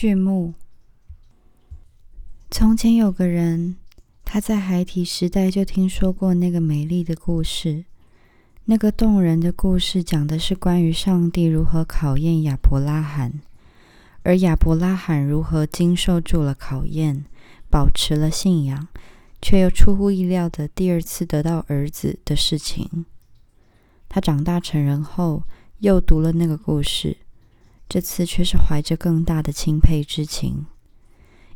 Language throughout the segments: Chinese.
序幕。从前有个人，他在孩提时代就听说过那个美丽的故事。那个动人的故事讲的是关于上帝如何考验亚伯拉罕，而亚伯拉罕如何经受住了考验，保持了信仰，却又出乎意料的第二次得到儿子的事情。他长大成人后，又读了那个故事，这次却是怀着更大的钦佩之情。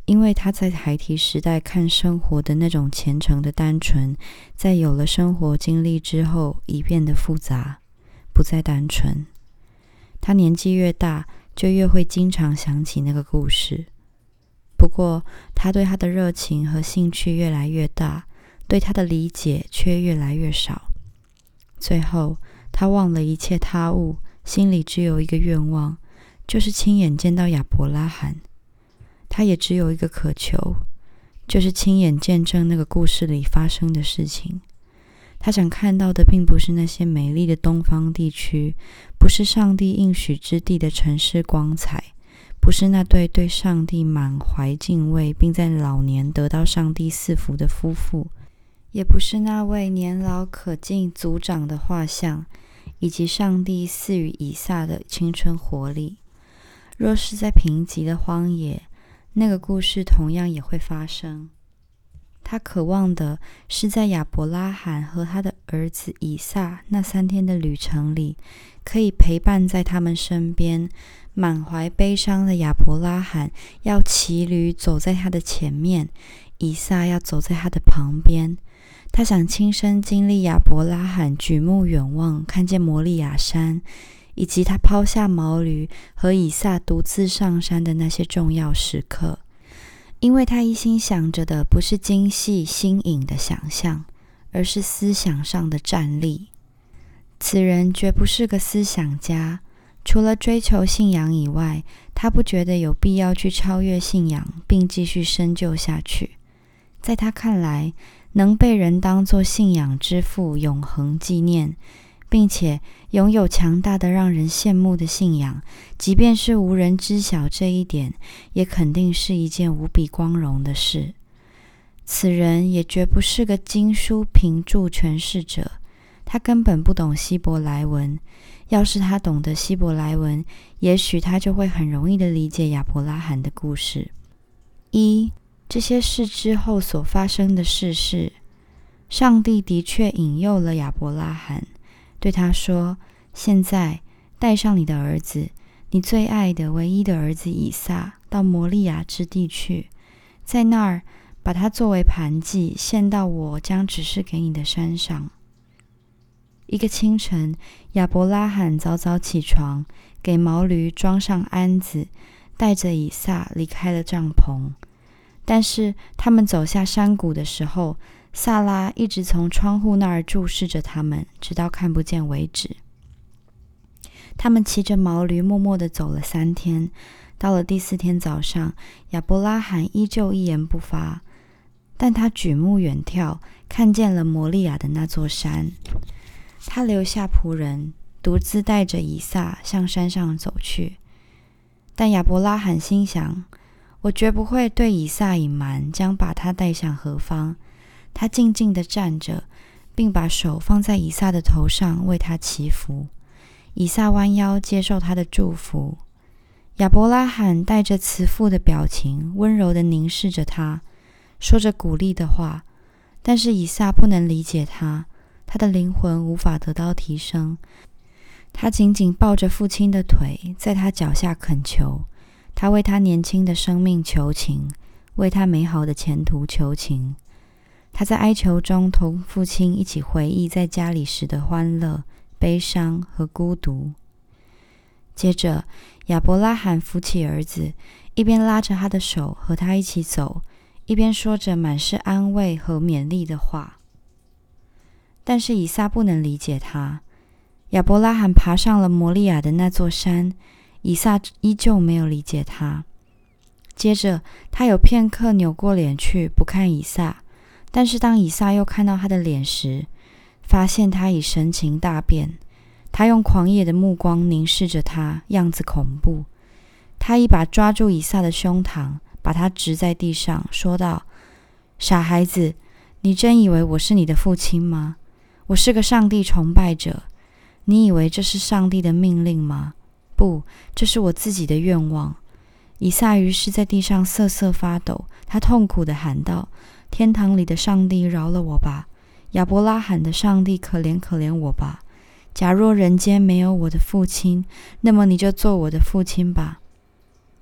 因为他在孩提时代看生活的那种虔诚的单纯，在有了生活经历之后，已变得复杂，不再单纯。他年纪越大，就越会经常想起那个故事。不过，他对他的热情和兴趣越来越大，对他的理解却越来越少。最后，他忘了一切他物，心里只有一个愿望，就是亲眼见到亚伯拉罕。他也只有一个渴求，就是亲眼见证那个故事里发生的事情。他想看到的，并不是那些美丽的东方地区，不是上帝应许之地的城市光彩，不是那对对上帝满怀敬畏，并在老年得到上帝赐福的夫妇，也不是那位年老可敬族长的画像，以及上帝赐予以撒的青春活力。若是在贫瘠的荒野，那个故事同样也会发生。他渴望的是在亚伯拉罕和他的儿子以撒那三天的旅程里，可以陪伴在他们身边。满怀悲伤的亚伯拉罕要骑驴走在他的前面，以撒要走在他的旁边。他想亲身经历亚伯拉罕举目远望，看见摩利亚山。以及他抛下毛驴和以撒独自上山的那些重要时刻，因为他一心想着的不是精细新颖的想象，而是思想上的站立。此人绝不是个思想家，除了追求信仰以外，他不觉得有必要去超越信仰，并继续深究下去。在他看来，能被人当作信仰之父永恒纪念。并且拥有强大的、让人羡慕的信仰，即便是无人知晓这一点，也肯定是一件无比光荣的事。此人也绝不是个经书评注诠释者，他根本不懂希伯来文。要是他懂得希伯来文，也许他就会很容易的理解亚伯拉罕的故事。一这些事之后所发生的事是，上帝的确引诱了亚伯拉罕。对他说：“现在带上你的儿子，你最爱的唯一的儿子以撒，到摩利亚之地去，在那儿把他作为盘祭献到我将指示给你的山上。”一个清晨，亚伯拉罕早早起床，给毛驴装上鞍子，带着以撒离开了帐篷。但是他们走下山谷的时候，萨拉一直从窗户那儿注视着他们，直到看不见为止。他们骑着毛驴，默默的走了三天。到了第四天早上，亚伯拉罕依旧一言不发，但他举目远眺，看见了摩利亚的那座山。他留下仆人，独自带着以撒向山上走去。但亚伯拉罕心想：我绝不会对以撒隐瞒，将把他带向何方。他静静地站着，并把手放在以撒的头上，为他祈福。以撒弯腰接受他的祝福。亚伯拉罕带着慈父的表情，温柔地凝视着他，说着鼓励的话。但是以撒不能理解他，他的灵魂无法得到提升。他紧紧抱着父亲的腿，在他脚下恳求。他为他年轻的生命求情，为他美好的前途求情。他在哀求中同父亲一起回忆在家里时的欢乐、悲伤和孤独。接着，亚伯拉罕扶起儿子，一边拉着他的手和他一起走，一边说着满是安慰和勉励的话。但是以撒不能理解他。亚伯拉罕爬上了摩利亚的那座山，以撒依旧没有理解他。接着，他有片刻扭过脸去，不看以撒。但是当以撒又看到他的脸时，发现他已神情大变。他用狂野的目光凝视着他，样子恐怖。他一把抓住以撒的胸膛，把他直在地上，说道：“傻孩子，你真以为我是你的父亲吗？我是个上帝崇拜者，你以为这是上帝的命令吗？不，这是我自己的愿望。”以撒于是在地上瑟瑟发抖，他痛苦地喊道：“天堂里的上帝，饶了我吧！亚伯拉罕的上帝，可怜可怜我吧！假若人间没有我的父亲，那么你就做我的父亲吧。”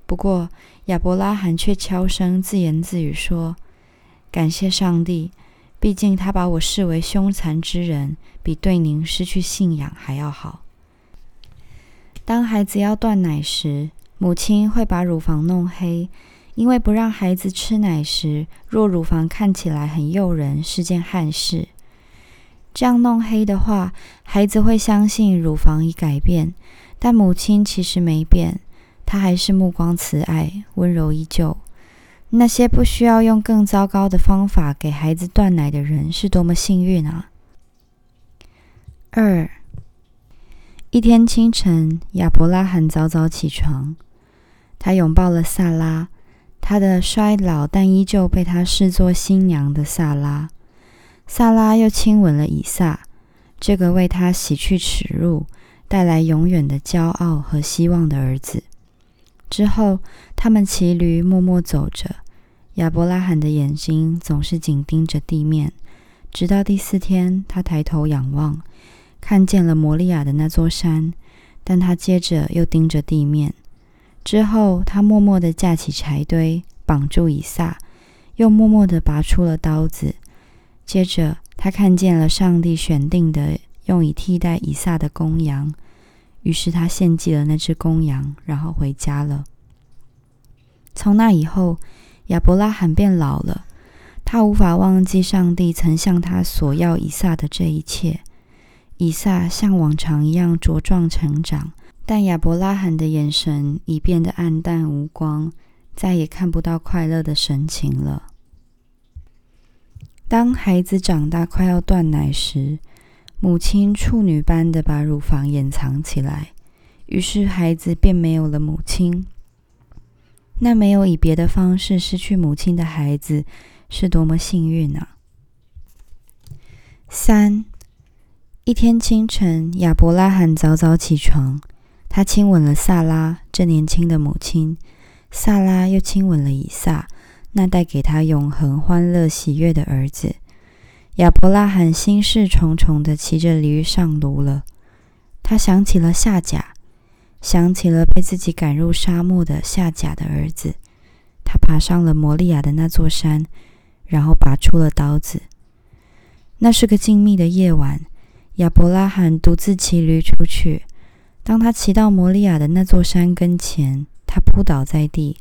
不过，亚伯拉罕却悄声自言自语说：“感谢上帝，毕竟他把我视为凶残之人，比对您失去信仰还要好。”当孩子要断奶时，母亲会把乳房弄黑，因为不让孩子吃奶时，若乳房看起来很诱人，是件憾事。这样弄黑的话，孩子会相信乳房已改变，但母亲其实没变。她还是目光慈爱，温柔依旧。那些不需要用更糟糕的方法给孩子断奶的人，是多么幸运啊！二，一天清晨，亚伯拉罕早早起床，他拥抱了萨拉，他的衰老但依旧被他视作新娘的萨拉。萨拉又亲吻了以撒，这个为他洗去耻辱、带来永远的骄傲和希望的儿子。之后，他们骑驴默默走着。亚伯拉罕的眼睛总是紧盯着地面，直到第四天，他抬头仰望，看见了摩利亚的那座山。但他接着又盯着地面。之后，他默默地架起柴堆，绑住以撒，又默默地拔出了刀子。接着，他看见了上帝选定的用以替代以撒的公羊。于是他献祭了那只公羊，然后回家了。从那以后，亚伯拉罕变老了。他无法忘记上帝曾向他索要以撒的这一切。以撒像往常一样茁壮成长，但亚伯拉罕的眼神已变得暗淡无光，再也看不到快乐的神情了。当孩子长大快要断奶时，母亲处女般的把乳房掩藏起来，于是孩子便没有了母亲。那没有以别的方式失去母亲的孩子，是多么幸运啊！三，一天清晨，亚伯拉罕早早起床，他亲吻了萨拉这年轻的母亲，萨拉又亲吻了以撒，那带给他永恒欢乐喜悦的儿子。亚伯拉罕心事重重的骑着驴上路了。他想起了夏甲，想起了被自己赶入沙漠的夏甲的儿子。他爬上了摩利亚的那座山，然后拔出了刀子。那是个静谧的夜晚，亚伯拉罕独自骑驴出去。当他骑到摩利亚的那座山跟前，他扑倒在地，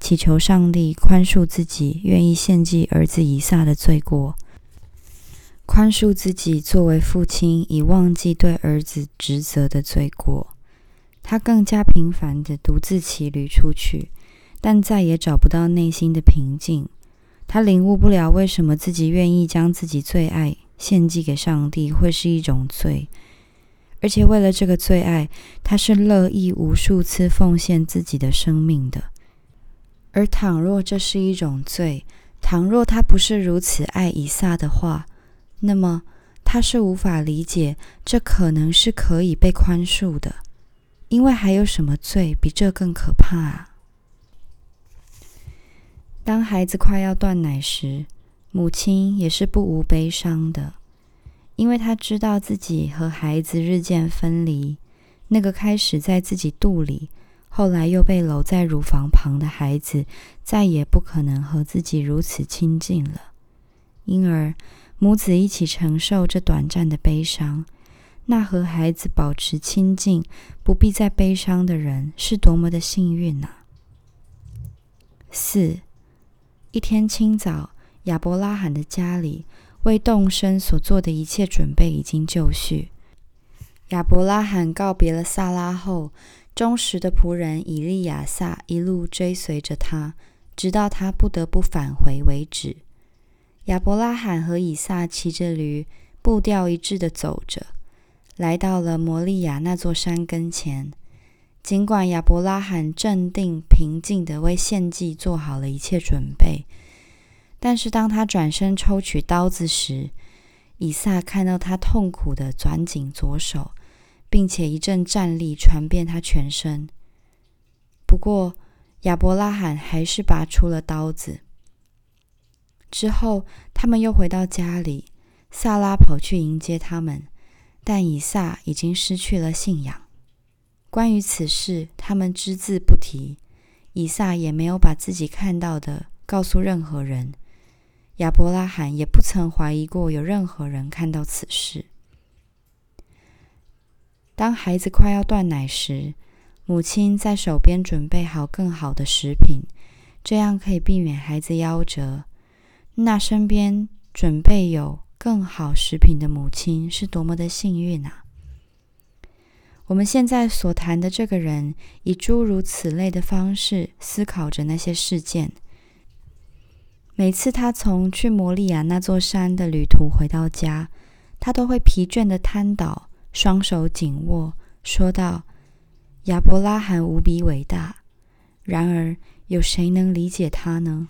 祈求上帝宽恕自己愿意献祭儿子以撒的罪过。宽恕自己作为父亲已忘记对儿子职责的罪过，他更加频繁的独自骑驴出去，但再也找不到内心的平静。他领悟不了为什么自己愿意将自己最爱献祭给上帝会是一种罪，而且为了这个最爱，他是乐意无数次奉献自己的生命的。而倘若这是一种罪，倘若他不是如此爱以撒的话，那么他是无法理解，这可能是可以被宽恕的，因为还有什么罪比这更可怕啊？当孩子快要断奶时，母亲也是不无悲伤的，因为她知道自己和孩子日渐分离，那个开始在自己肚里，后来又被搂在乳房旁的孩子，再也不可能和自己如此亲近了，因而。母子一起承受这短暂的悲伤，那和孩子保持亲近、不必再悲伤的人，是多么的幸运啊！四一天清早，亚伯拉罕的家里为动身所做的一切准备已经就绪。亚伯拉罕告别了萨拉后，忠实的仆人以利亚撒一路追随着他，直到他不得不返回为止。亚伯拉罕和以撒骑着驴，步调一致的走着，来到了摩利亚那座山跟前。尽管亚伯拉罕镇定平静的为献祭做好了一切准备，但是当他转身抽取刀子时，以撒看到他痛苦的攥紧左手，并且一阵战栗传遍他全身。不过亚伯拉罕还是拔出了刀子。之后，他们又回到家里，萨拉跑去迎接他们，但以撒已经失去了信仰。关于此事，他们只字不提。以撒也没有把自己看到的告诉任何人。亚伯拉罕也不曾怀疑过有任何人看到此事。当孩子快要断奶时，母亲在手边准备好更好的食品，这样可以避免孩子夭折。那身边准备有更好食品的母亲是多么的幸运啊！我们现在所谈的这个人，以诸如此类的方式思考着那些事件。每次他从去摩利亚那座山的旅途回到家，他都会疲倦的瘫倒，双手紧握，说道：“亚伯拉罕无比伟大。”然而，有谁能理解他呢？